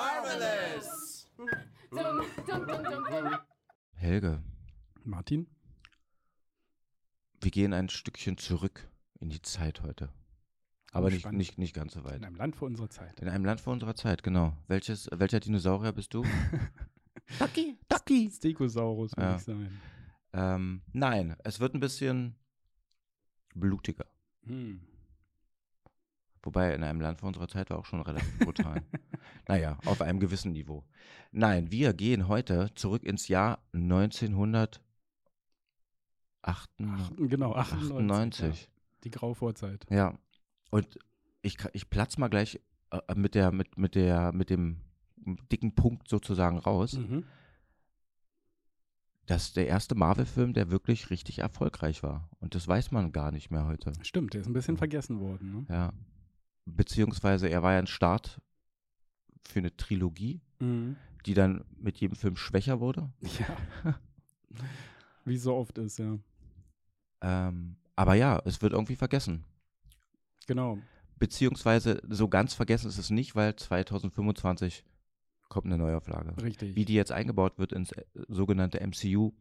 Marvelous! Helge, Martin? wir gehen ein Stückchen zurück in die Zeit heute. Aber nicht, nicht, nicht ganz so In weit. einem Land vor unserer Zeit. In einem Land vor unserer Zeit, genau. Welches, welcher Dinosaurier bist du? Ducky, Ducky. Stegosaurus, würde Ja. ich sagen. Ähm, nein, es wird ein bisschen blutiger. Hm. Wobei in einem Land vor unserer Zeit war auch schon relativ brutal. naja, auf einem gewissen Niveau. Nein, wir gehen heute zurück ins Jahr 1998. Ach, genau, 98. 98. Ja, die Grauvorzeit. Ja. Und ich, ich platz mal gleich äh, mit der, mit, mit der, mit dem dicken Punkt sozusagen raus. Mhm. Das ist der erste Marvel-Film, der wirklich richtig erfolgreich war. Und das weiß man gar nicht mehr heute. Stimmt, der ist ein bisschen vergessen worden. Ne? Ja. Beziehungsweise er war ja ein Start für eine Trilogie, Mhm. die dann mit jedem Film schwächer wurde. Ja. Wie so oft ist, ja. Ähm, aber ja, es wird irgendwie vergessen. Genau. Beziehungsweise so ganz vergessen ist es nicht, weil 2025 kommt eine Neuauflage. Richtig. Wie die jetzt eingebaut wird ins äh, sogenannte MCU,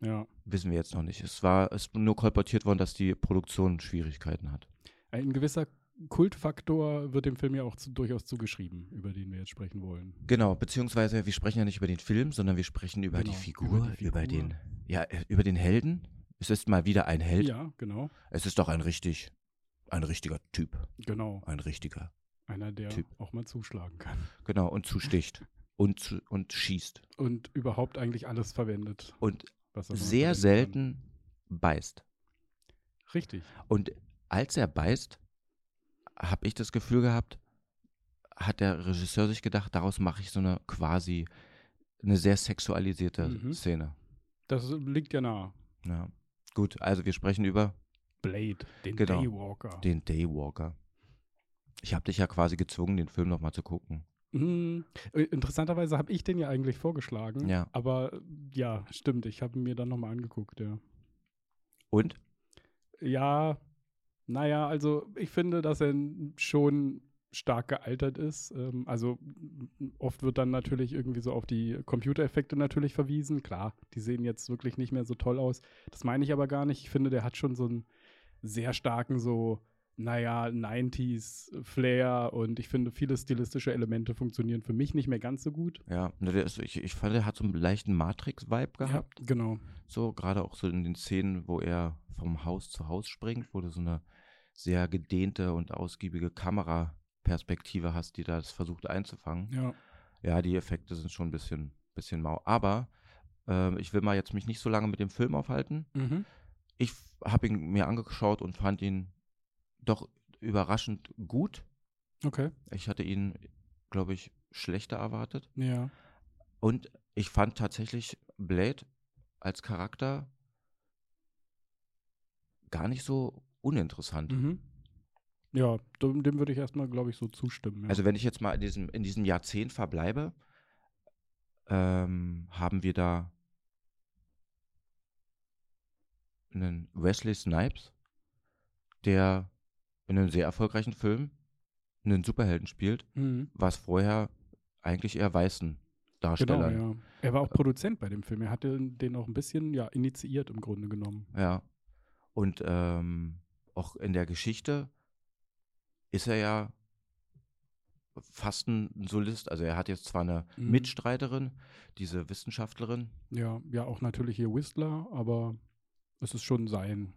ja. wissen wir jetzt noch nicht. Es war es ist nur kolportiert worden, dass die Produktion Schwierigkeiten hat. Ein gewisser Kultfaktor wird dem Film ja auch zu, durchaus zugeschrieben, über den wir jetzt sprechen wollen. Genau, beziehungsweise wir sprechen ja nicht über den Film, sondern wir sprechen über, die, Genau, Figur, über die über Figur. den, ja, äh, über den Helden. Es ist mal wieder ein Held. Ja, genau. Es ist doch ein richtig, ein richtiger Typ, Genau. ein richtiger. Einer, der Typ. auch mal zuschlagen kann. Genau, und zusticht und, und schießt. Und überhaupt eigentlich alles verwendet, Und sehr selten beißt. Kann. Richtig. Und als er beißt, habe ich das Gefühl gehabt, hat der Regisseur sich gedacht, daraus mache ich so eine quasi eine sehr sexualisierte Mhm. Szene. Das liegt ja nah. Ja. Gut, also wir sprechen über Blade, den Genau. Daywalker. den Daywalker. Ich habe dich ja quasi gezwungen, den Film nochmal zu gucken. Äh, interessanterweise habe ich den ja eigentlich vorgeschlagen. Ja. Aber äh, ja, stimmt. Ich habe ihn mir dann nochmal angeguckt, ja. Und? Ja, naja, also ich finde, dass er schon stark gealtert ist. Ähm, also oft wird dann natürlich irgendwie so auf die Computereffekte natürlich verwiesen. Klar, die sehen jetzt wirklich nicht mehr so toll aus. Das meine ich aber gar nicht. Ich finde, der hat schon so einen sehr starken so, naja, 90s Flair und ich finde, viele stilistische Elemente funktionieren für mich nicht mehr ganz so gut. Ja, ist, ich, ich fand, er hat so einen leichten Matrix-Vibe gehabt. Ja, genau. So, gerade auch so in den Szenen, wo er vom Haus zu Haus springt, wo du so eine sehr gedehnte und ausgiebige Kameraperspektive hast, die das versucht einzufangen. Ja. Ja, die Effekte sind schon ein bisschen, bisschen mau. Aber ähm, ich will mal jetzt mich nicht so lange mit dem Film aufhalten. Mhm. Ich habe ihn mir angeschaut und fand ihn doch überraschend gut. Okay. Ich hatte ihn, glaube ich, schlechter erwartet. Ja. Und ich fand tatsächlich Blade als Charakter gar nicht so uninteressant. Mhm. Ja, dem, dem würde ich erstmal, glaube ich, so zustimmen. Ja. Also wenn ich jetzt mal in diesem, in diesem Jahrzehnt verbleibe, ähm, haben wir da einen Wesley Snipes, der in einem sehr erfolgreichen Film einen Superhelden spielt, mhm. was vorher eigentlich eher weißen Genau, Darstellern. ja. Er war auch Produzent bei dem Film. Er hatte den auch ein bisschen ja, initiiert im Grunde genommen. Ja. Und ähm, auch in der Geschichte ist er ja fast ein Solist. Also er hat jetzt zwar eine Mhm. Mitstreiterin, diese Wissenschaftlerin. Ja, ja, auch natürlich hier Whistler, aber es ist schon sein,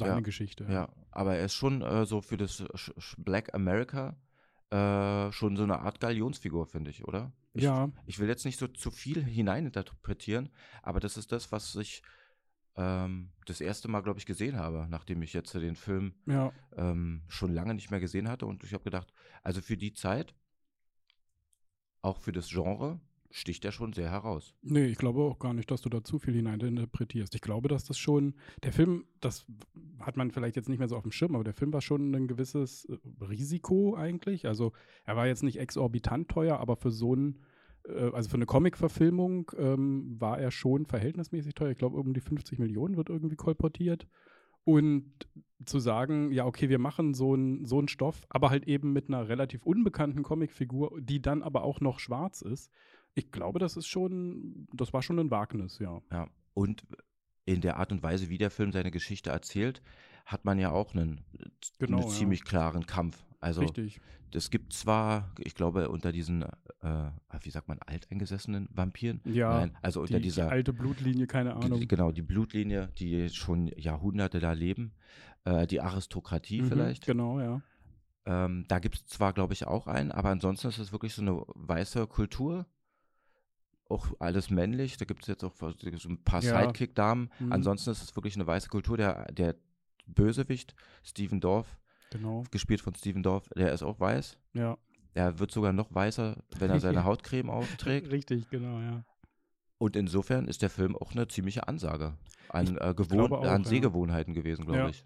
seine Ja, Geschichte. Ja, aber er ist schon äh, so für das Sch Sch Black America äh, schon so eine Art Galionsfigur, finde ich, oder? Ich, Ja. Ich will jetzt nicht so zu viel hineininterpretieren, aber das ist das, was ich ähm, das erste Mal, glaube ich, gesehen habe, nachdem ich jetzt den Film Ja, ähm, schon lange nicht mehr gesehen hatte. Und ich habe gedacht, also für die Zeit, auch für das Genre, sticht er schon sehr heraus. nee, ich glaube auch gar nicht, dass du da zu viel hineininterpretierst. Ich glaube, dass das schon, der Film, das hat man vielleicht jetzt nicht mehr so auf dem Schirm, aber der Film war schon ein gewisses äh, Risiko eigentlich. Also er war jetzt nicht exorbitant teuer, aber für so einen äh, also für eine Comic-Verfilmung ähm, war er schon verhältnismäßig teuer. Ich glaube, um die 50 Millionen wird irgendwie kolportiert. Und zu sagen, ja, okay, wir machen so einen so Stoff, aber halt eben mit einer relativ unbekannten Comicfigur, die dann aber auch noch schwarz ist. Ich glaube, das ist schon, das war schon ein Wagnis, ja. Ja, und in der Art und Weise, wie der Film seine Geschichte erzählt, hat man ja auch einen, Genau, einen ja. ziemlich klaren Kampf. Also Richtig. es gibt zwar, ich glaube, unter diesen, äh, wie sagt man, alteingesessenen Vampiren? Ja, Nein, also unter Die, die dieser, alte Blutlinie, keine die- Ahnung. genau, die Blutlinie, die schon Jahrhunderte da leben, äh, die Aristokratie Mhm, vielleicht. Genau, ja. Ähm, da gibt es zwar, glaube ich, auch einen, aber ansonsten ist es wirklich so eine weiße Kultur. Auch alles männlich. Da gibt es jetzt auch so ein paar Ja. Sidekick-Damen. Mhm. Ansonsten ist es wirklich eine weiße Kultur. Der, der Bösewicht, Steven Dorff, Genau, gespielt von Steven Dorff, der ist auch weiß. ja. Er wird sogar noch weißer, wenn er seine Hautcreme aufträgt. Richtig, genau, ja. Und insofern ist der Film auch eine ziemliche Ansage an, äh, auch, an ja. Sehgewohnheiten gewesen, glaube Ja. ich.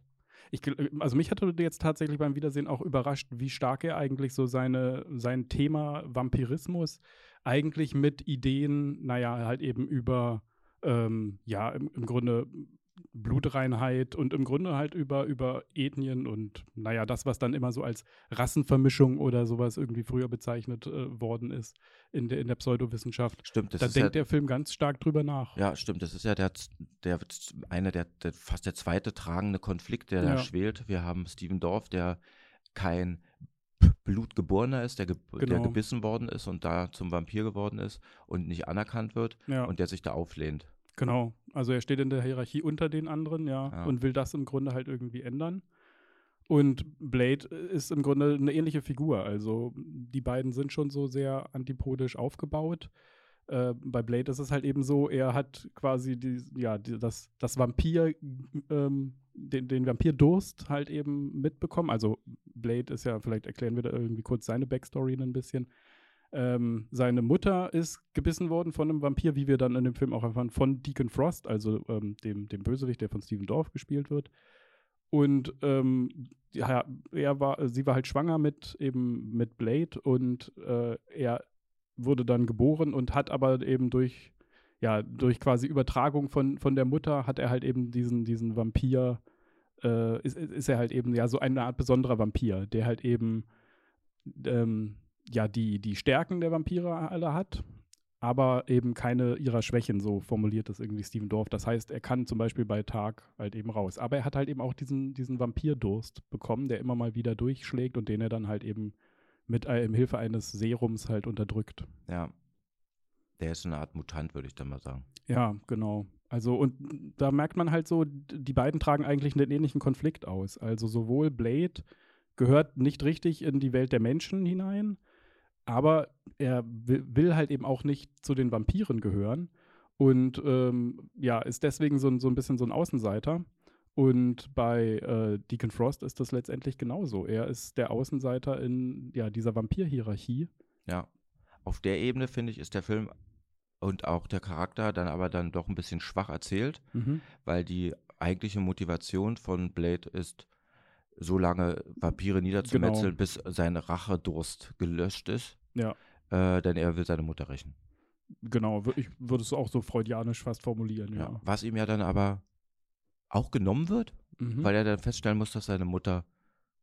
Ich, gl- also mich hatte jetzt tatsächlich beim Wiedersehen auch überrascht, wie stark er eigentlich so seine, sein Thema Vampirismus eigentlich mit Ideen, naja, halt eben über, ähm, ja, im, im Grunde Blutreinheit und im Grunde halt über, über Ethnien und, naja, das, was dann immer so als Rassenvermischung oder sowas irgendwie früher bezeichnet äh, worden ist in der, in der Pseudowissenschaft. Stimmt, das da ist denkt ja, der Film ganz stark drüber nach. Ja, stimmt. Das ist ja der, der einer der, der fast der zweite tragende Konflikt, der da Ja. schwelt. Wir haben Steven Dorff, der kein Blutgeborener ist, der, ge der Genau. gebissen worden ist und da zum Vampir geworden ist und nicht anerkannt wird Ja. und der sich da auflehnt. Genau. Also er steht in der Hierarchie unter den anderen, ja, Ja. und will das im Grunde halt irgendwie ändern. Und Blade ist im Grunde eine ähnliche Figur. Also die beiden sind schon so sehr antipodisch aufgebaut. Äh, bei Blade ist es halt eben so, er hat quasi die, ja, die, das, das Vampir, ähm, den, den Vampirdurst halt eben mitbekommen. Also Blade ist ja, vielleicht erklären wir da irgendwie kurz seine Backstory ein bisschen. Ähm, seine Mutter ist gebissen worden von einem Vampir, wie wir dann in dem Film auch erfahren, von Deacon Frost, also ähm, dem, dem Bösewicht, der von Steven Dorff gespielt wird. Und ähm, ja, er war, sie war halt schwanger mit eben mit Blade und äh, er wurde dann geboren und hat aber eben durch, ja, durch quasi Übertragung von, von der Mutter hat er halt eben diesen, diesen Vampir, äh, ist, ist er halt eben ja so eine Art besonderer Vampir, der halt eben ähm, ja die, die Stärken der Vampire alle hat, aber eben keine ihrer Schwächen, so formuliert das irgendwie Steven Dorff. Das heißt, er kann zum Beispiel bei Tag halt eben raus. Aber er hat halt eben auch diesen, diesen Vampirdurst bekommen, der immer mal wieder durchschlägt und den er dann halt eben mit äh, Hilfe eines Serums halt unterdrückt. Ja. Der ist eine Art Mutant, würde ich dann mal sagen. Ja, genau. Also, und da merkt man halt so, die beiden tragen eigentlich einen ähnlichen Konflikt aus. Also, sowohl Blade gehört nicht richtig in die Welt der Menschen hinein, aber er will, halt eben auch nicht zu den Vampiren gehören und ähm, ja, ist deswegen so, ein- so ein bisschen so ein Außenseiter. Und bei äh, Deacon Frost ist das letztendlich genauso. Er ist der Außenseiter in ja, dieser Vampir-Hierarchie. Ja. Auf der Ebene, finde ich, ist der Film und auch der Charakter dann aber dann doch ein bisschen schwach erzählt, weil die eigentliche Motivation von Blade ist, so lange Vampire niederzumetzeln, Genau. bis sein Rachedurst gelöscht ist. Ja. Äh, denn er will seine Mutter rächen. Genau, ich würde es auch so freudianisch fast formulieren, Ja. ja. Was ihm ja dann aber auch genommen wird, Mhm. weil er dann feststellen muss, dass seine Mutter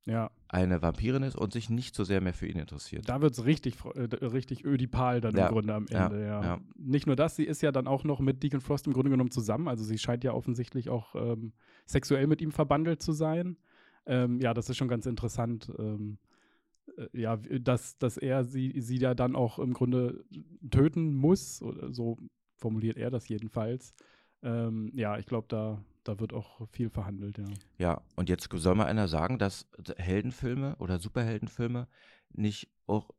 ja, eine Vampirin ist und sich nicht so sehr mehr für ihn interessiert. da wird es richtig, äh, richtig ödipal dann Ja, im Grunde am Ende, ja, ja. Nicht nur das, sie ist ja dann auch noch mit Deacon Frost im Grunde genommen zusammen, also sie scheint ja offensichtlich auch ähm, sexuell mit ihm verbandelt zu sein. Ähm, ja, das ist schon ganz interessant. Ähm, äh, ja, dass, dass er sie, sie ja dann auch im Grunde töten muss, oder so formuliert er das jedenfalls. Ähm, ja, ich glaube, da, da wird auch viel verhandelt, ja. Ja, und jetzt soll mal einer sagen, dass Heldenfilme oder Superheldenfilme nicht auch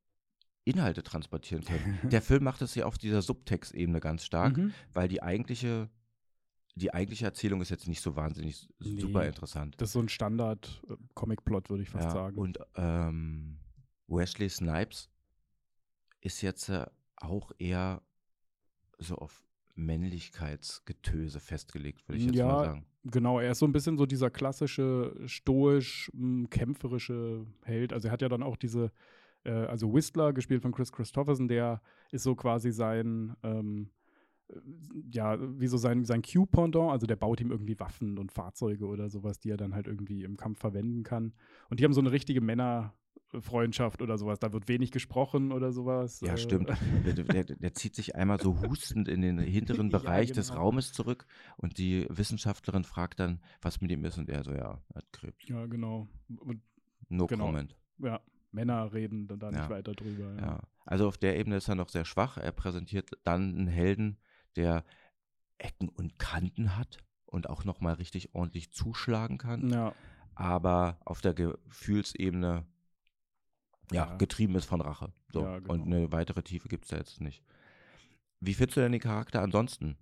Inhalte transportieren können. Der Film macht es ja auf dieser Subtextebene ganz stark, Mhm. weil die eigentliche, die eigentliche Erzählung ist jetzt nicht so wahnsinnig Nee, super interessant. Das ist so ein Standard-Comic-Plot, würde ich fast ja, sagen. Und ähm, Wesley Snipes ist jetzt äh, auch eher so auf Männlichkeitsgetöse festgelegt, würde ich jetzt Ja, mal sagen. Genau, er ist so ein bisschen so dieser klassische, stoisch, m, kämpferische Held. Also er hat ja dann auch diese äh, also Whistler, gespielt von Chris Christopherson, der ist so quasi sein, ähm, äh, ja, wie so sein, sein Q-Pendant, also der baut ihm irgendwie Waffen und Fahrzeuge oder sowas, die er dann halt irgendwie im Kampf verwenden kann. Und die haben so eine richtige Männer- Freundschaft oder sowas. Da wird wenig gesprochen oder sowas. Ja, stimmt. Der, der, der, zieht sich einmal so hustend in den hinteren Bereich ja, genau. des Raumes zurück und die Wissenschaftlerin fragt dann, was mit ihm ist und er so, ja, er hat Krebs. Ja, genau. Und, no genau. comment. Ja, Männer reden dann da nicht ja. weiter drüber. Ja. ja. Also auf der Ebene ist er noch sehr schwach. Er präsentiert dann einen Helden, der Ecken und Kanten hat und auch nochmal richtig ordentlich zuschlagen kann. Ja. Aber auf der Gefühlsebene ja, ja, getrieben ist von Rache. So. Ja, genau. Und eine weitere Tiefe gibt es da jetzt nicht. Wie findest du denn den Charakter ansonsten?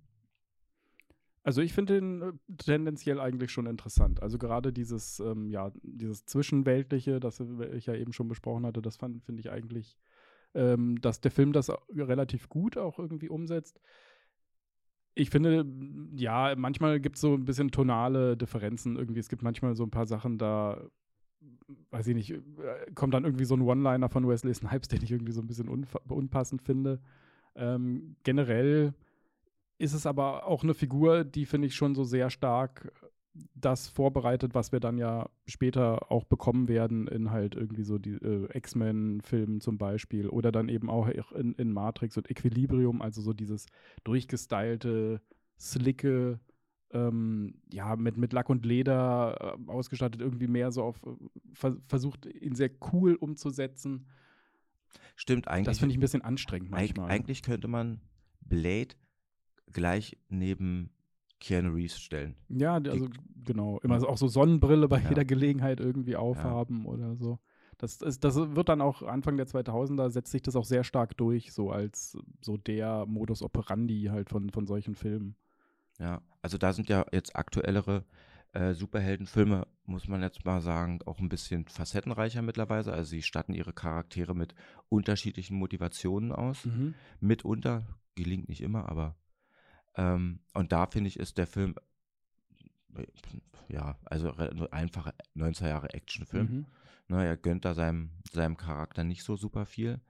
Also ich finde den äh, tendenziell eigentlich schon interessant. Also gerade dieses, ähm, ja, dieses Zwischenweltliche, das ich ja eben schon besprochen hatte, das finde ich eigentlich, ähm, dass der Film das relativ gut auch irgendwie umsetzt. Ich finde, ja, manchmal gibt es so ein bisschen tonale Differenzen irgendwie. Es gibt manchmal so ein paar Sachen, da weiß ich nicht, äh, kommt dann irgendwie so ein One-Liner von Wesley Snipes, den ich irgendwie so ein bisschen unpassend finde. Ähm, generell ist es aber auch eine Figur, die finde ich schon so sehr stark das vorbereitet, was wir dann ja später auch bekommen werden in halt irgendwie so die äh, X-Men-Filmen zum Beispiel oder dann eben auch in, in Matrix und Equilibrium, also so dieses durchgestylte, slicke, ähm, ja, mit, mit Lack und Leder äh, ausgestattet, irgendwie mehr so auf, äh, ver versucht, ihn sehr cool umzusetzen. Stimmt, eigentlich. Das finde ich ein bisschen anstrengend manchmal. Eigentlich könnte man Blade gleich neben Keanu Reeves stellen. Ja, also Die, genau. Immer so, auch so Sonnenbrille bei ja. jeder Gelegenheit irgendwie aufhaben ja. oder so. Das, ist, das wird dann auch Anfang der 2000er setzt sich das auch sehr stark durch, so als so der Modus operandi halt von, von solchen Filmen. Ja, also da sind ja jetzt aktuellere äh, Superheldenfilme, muss man jetzt mal sagen, auch ein bisschen facettenreicher mittlerweile. Also sie statten ihre Charaktere mit unterschiedlichen Motivationen aus. Mhm. Mitunter, gelingt nicht immer, aber ähm, und da finde ich, ist der Film äh, ja, also einfacher 90er Jahre Actionfilm. Mhm. Ne, er gönnt da seinem, seinem Charakter nicht so super viel.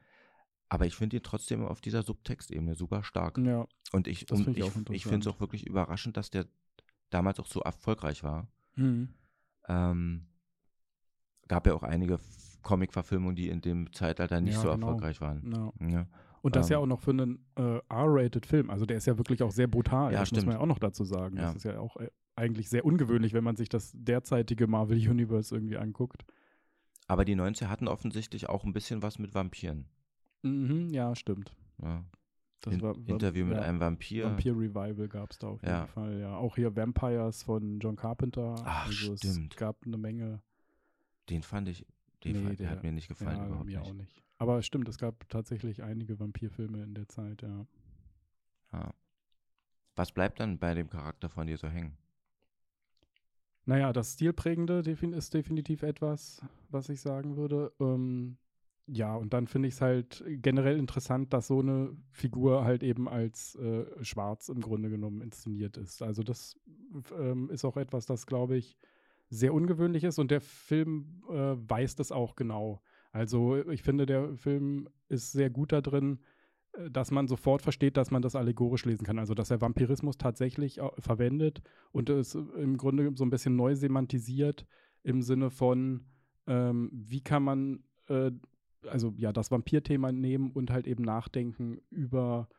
Aber ich finde ihn trotzdem auf dieser Subtextebene super stark. Ja. Und ich, find ich, ich, ich finde es auch wirklich überraschend, dass der damals auch so erfolgreich war. Mhm. Ähm, gab ja auch einige Comic-Verfilmungen, die in dem Zeitalter nicht ja, so genau. erfolgreich waren. Ja. ja. Und das ähm, ja auch noch für einen äh, R-Rated-Film. Also der ist ja wirklich auch sehr brutal. Ja, das stimmt. muss man ja auch noch dazu sagen. Das ist ja auch äh, eigentlich sehr ungewöhnlich, wenn man sich das derzeitige Marvel Universe irgendwie anguckt. Aber die 90er hatten offensichtlich auch ein bisschen was mit Vampiren. Mhm, ja, stimmt. Ja. In, war, Interview mit ja, einem Vampir. Vampir-Revival gab es da auf jeden ja. Fall, ja. Auch hier Vampires von John Carpenter. Ach, also stimmt. Es gab eine Menge. Den fand ich, den nee, der, hat mir nicht gefallen ja, überhaupt mir nicht. auch nicht. Aber stimmt, es gab tatsächlich einige Vampirfilme in der Zeit, ja. ja. Was bleibt dann bei dem Charakter von dir so hängen? Naja, das Stilprägende ist definitiv etwas, was ich sagen würde. Ähm, ja, und dann finde ich es halt generell interessant, dass so eine Figur halt eben als äh, schwarz im Grunde genommen inszeniert ist. Also das ähm, ist auch etwas, das, glaube ich, sehr ungewöhnlich ist und der Film äh, weiß das auch genau. Also ich finde, der Film ist sehr gut da drin, äh, dass man sofort versteht, dass man das allegorisch lesen kann. Also dass er Vampirismus tatsächlich verwendet und es im Grunde so ein bisschen neu semantisiert im Sinne von, ähm, wie kann man äh, also ja, das Vampir-Thema nehmen und halt eben nachdenken über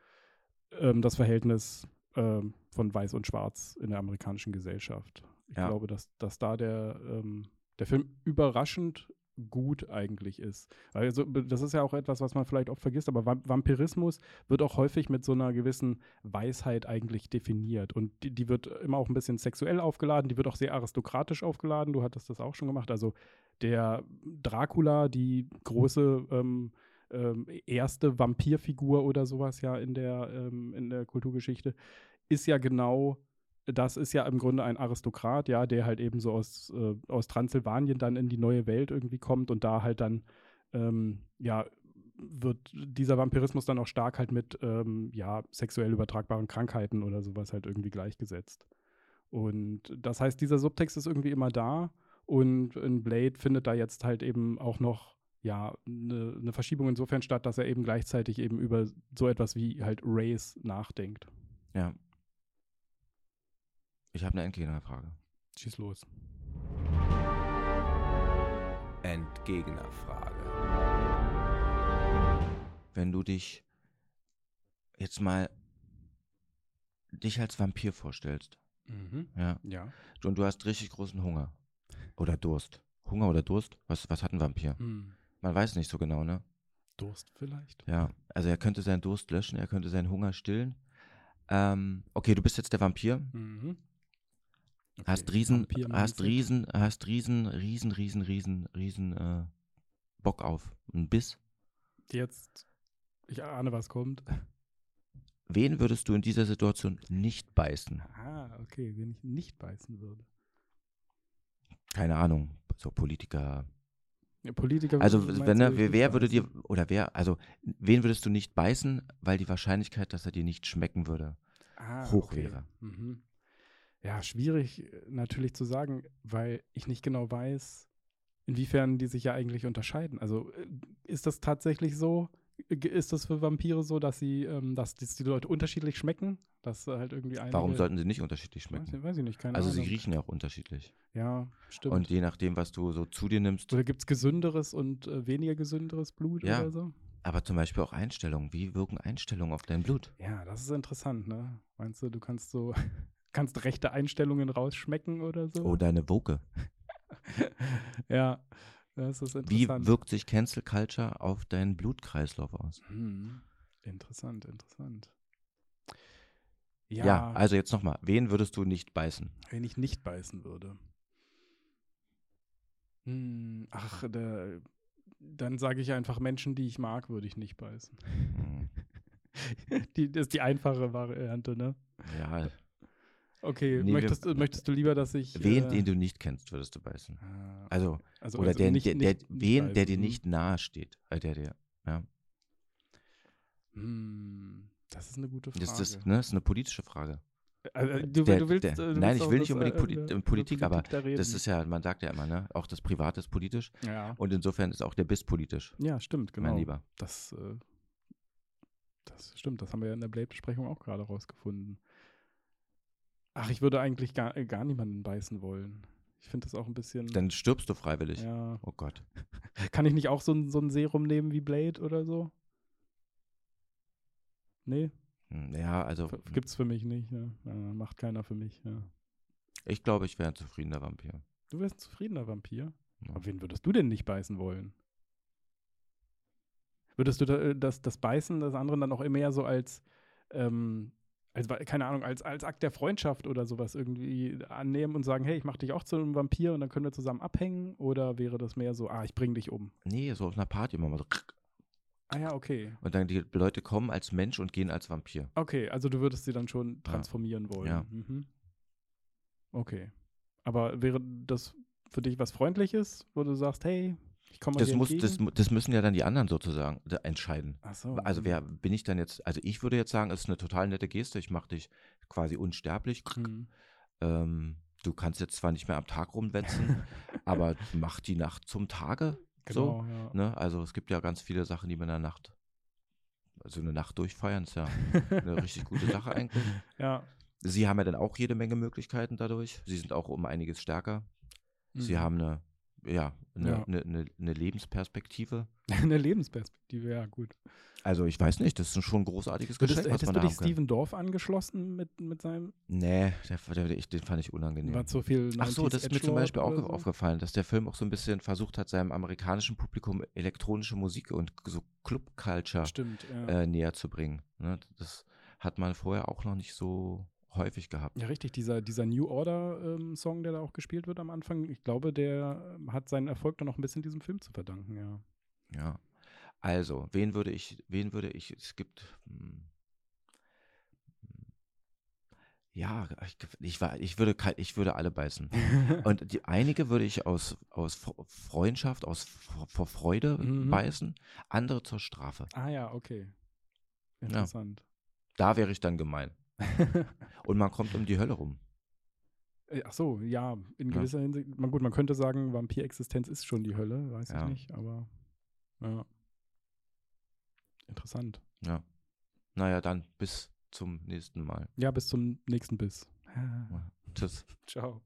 ähm, das Verhältnis ähm, von Weiß und Schwarz in der amerikanischen Gesellschaft. Ich ja. glaube, dass, dass da der, ähm, der Film überraschend gut eigentlich ist. Also das ist ja auch etwas, was man vielleicht oft vergisst, aber Vampirismus wird auch häufig mit so einer gewissen Weisheit eigentlich definiert und die, die, wird immer auch ein bisschen sexuell aufgeladen, die wird auch sehr aristokratisch aufgeladen, du hattest das auch schon gemacht, also der Dracula, die große ähm, ähm, erste Vampirfigur oder sowas ja in der, ähm, in der Kulturgeschichte, ist ja genau, das ist ja im Grunde ein Aristokrat, ja, der halt eben so aus, äh, aus Transsilvanien dann in die neue Welt irgendwie kommt und da halt dann, ähm, ja, wird dieser Vampirismus dann auch stark halt mit, ähm, ja, sexuell übertragbaren Krankheiten oder sowas halt irgendwie gleichgesetzt. Und das heißt, dieser Subtext ist irgendwie immer da und in Blade findet da jetzt halt eben auch noch ja, eine ne Verschiebung insofern statt, dass er eben gleichzeitig eben über so etwas wie halt Race nachdenkt. Ja. Ich habe eine Entgegnerfrage. Schieß los. Entgegnerfrage. Wenn du dich jetzt mal dich als Vampir vorstellst, Mhm. ja, Ja. und du hast richtig großen Hunger oder Durst. Hunger oder Durst? Was, was hat ein Vampir? Hm. Man weiß nicht so genau, ne? Durst vielleicht? Ja, also er könnte seinen Durst löschen, er könnte seinen Hunger stillen. Ähm, okay, du bist jetzt der Vampir. Mhm. Okay, Hast riesen, hast riesen, hast riesen, riesen, riesen, riesen, riesen äh, Bock auf. Ein Biss. Jetzt, ich ahne, was kommt. Wen würdest du in dieser Situation nicht beißen? Ah, okay, wenn ich nicht beißen würde. Keine Ahnung, so Politiker. Ja, Politiker. Also wenn er, ich wer, wer würde dir, oder wer, also wen würdest du nicht beißen, weil die Wahrscheinlichkeit, dass er dir nicht schmecken würde, ah, hoch okay. wäre? Mhm. Ja, schwierig äh, natürlich zu sagen, weil ich nicht genau weiß, inwiefern die sich ja eigentlich unterscheiden. Also äh, ist das tatsächlich so? G- Ist das für Vampire so, dass sie, ähm, dass, die Leute unterschiedlich schmecken? Dass äh, halt irgendwie einige, Warum sollten sie nicht unterschiedlich weiß, schmecken? ich- weiß ich nicht, keine Also Ahnung. sie riechen ja auch unterschiedlich. Ja, stimmt. Und je nachdem, was du so zu dir nimmst, oder gibt es gesünderes und äh, weniger gesünderes Blut Ja. oder so? aber zum Beispiel auch Einstellungen. Wie wirken Einstellungen auf dein Blut? Ja, das ist interessant, ne? Meinst du, du kannst so, kannst rechte Einstellungen rausschmecken oder so? Oh, deine Woke. ja, das ist Wie interessant. wirkt sich Cancel Culture auf deinen Blutkreislauf aus? Hm, interessant, interessant. Ja, Ja, also jetzt nochmal. Wen würdest du nicht beißen? wenn ich nicht beißen würde. Hm, ach, da, dann sage ich einfach, Menschen, die ich mag, würde ich nicht beißen. Hm, die, das ist die einfache Variante, ne? Ja, Okay, Nee, wir- möchtest, du- möchtest du lieber, dass ich. wen, äh, den du nicht kennst, würdest du beißen. ah, Also, also, oder also der, nicht- der, der, nicht- wen, der dir nicht nahe steht. Äh, der, der, ja. Hm, das ist eine gute Frage. Das, das, ne, das ist eine politische Frage. Also, du, Der- du willst, der- äh, du nein, ich will nicht unbedingt Poli- über- äh, über Politik, aber da. Das ist ja, man sagt ja immer, ne? Auch das Private ist politisch. ja. Und insofern ist auch der Biss politisch, ja, stimmt, genau. mein Lieber. Das, das stimmt, das haben wir ja in der Blade-Besprechung auch gerade rausgefunden. Ach, ich würde eigentlich gar, äh, gar niemanden beißen wollen. Ich finde das auch ein bisschen. Dann stirbst du freiwillig. ja. Oh Gott. Kann ich nicht auch so ein, so ein Serum nehmen wie Blade oder so? Nee, Hm, Ja, also f- gibt's für mich nicht. Ne? Ja, macht keiner für mich. Ja. ich glaube, ich wäre ein zufriedener Vampir. Du wärst ein zufriedener Vampir. Ja. Aber wen würdest du denn nicht beißen wollen? Würdest du äh, das, das Beißen des anderen dann auch immer so als, ähm, als, wa- keine Ahnung, als, als Akt der Freundschaft oder sowas irgendwie annehmen und sagen, hey, ich mach dich auch zu einem Vampir und dann können wir zusammen abhängen? Oder wäre das mehr so, ah, ich bring dich um? Nee, so auf einer Party immer mal so. Ah ja, okay. Und dann die Leute kommen als Mensch und gehen als Vampir. Okay, also du würdest sie dann schon transformieren wollen. Ja. Mhm. Okay. Aber wäre das für dich was Freundliches, wo du sagst, hey, ich komme Das, muss, das, das müssen ja dann die anderen sozusagen da entscheiden. Ach so. Also wer bin ich dann jetzt, also ich würde jetzt sagen, es ist eine total nette Geste, ich mache dich quasi unsterblich. Mhm. Ähm, du kannst jetzt zwar nicht mehr am Tag rumwetzen, aber mach die Nacht zum Tage. So, Genau, ja. ne? Also es gibt ja ganz viele Sachen, die man in der Nacht, also eine Nacht durchfeiern, ist ja eine richtig gute Sache eigentlich. ja. Sie haben ja dann auch jede Menge Möglichkeiten dadurch. Sie sind auch um einiges stärker. Sie Mhm. haben eine, ja, eine, Ja. Eine, eine, eine Lebensperspektive. Eine Lebensperspektive, ja, gut. Also ich weiß nicht, das ist schon ein großartiges Würdest, Geschenk, was hättest man du dich. Steven Dorf angeschlossen mit, mit seinem, Nee, der, der, ich, den fand ich unangenehm. war zu viel Ach so, 90s das ist mir zum Beispiel auch so? aufgefallen, dass der Film auch so ein bisschen versucht hat, seinem amerikanischen Publikum elektronische Musik und so Club-Culture Stimmt, ja. äh, näher zu bringen. Ne? Das hat man vorher auch noch nicht so häufig gehabt. Ja, richtig, dieser, dieser New Order-Song, der da auch gespielt wird am Anfang, ich glaube, der ähm, hat seinen Erfolg dann noch ein bisschen diesem Film zu verdanken, ja. Ja. Also, wen würde ich, wen würde ich, es gibt, hm, hm, ja, ich, ich, war, ich, würde, ich würde alle beißen. Und die einige würde ich aus, aus Fre- Freundschaft, aus vor Freude Mhm. beißen, andere zur Strafe. ah ja, okay. Interessant. Da wäre ich dann gemein. und man kommt um die Hölle rum. Äh, ach so, ja, in gewisser ja. Hinsicht. Man, gut, man könnte sagen, Vampirexistenz ist schon die Hölle, weiß ja. ich nicht, aber ja. Interessant. Ja. Naja, dann bis zum nächsten Mal. Ja, bis zum nächsten Biss. Tschüss. Ciao.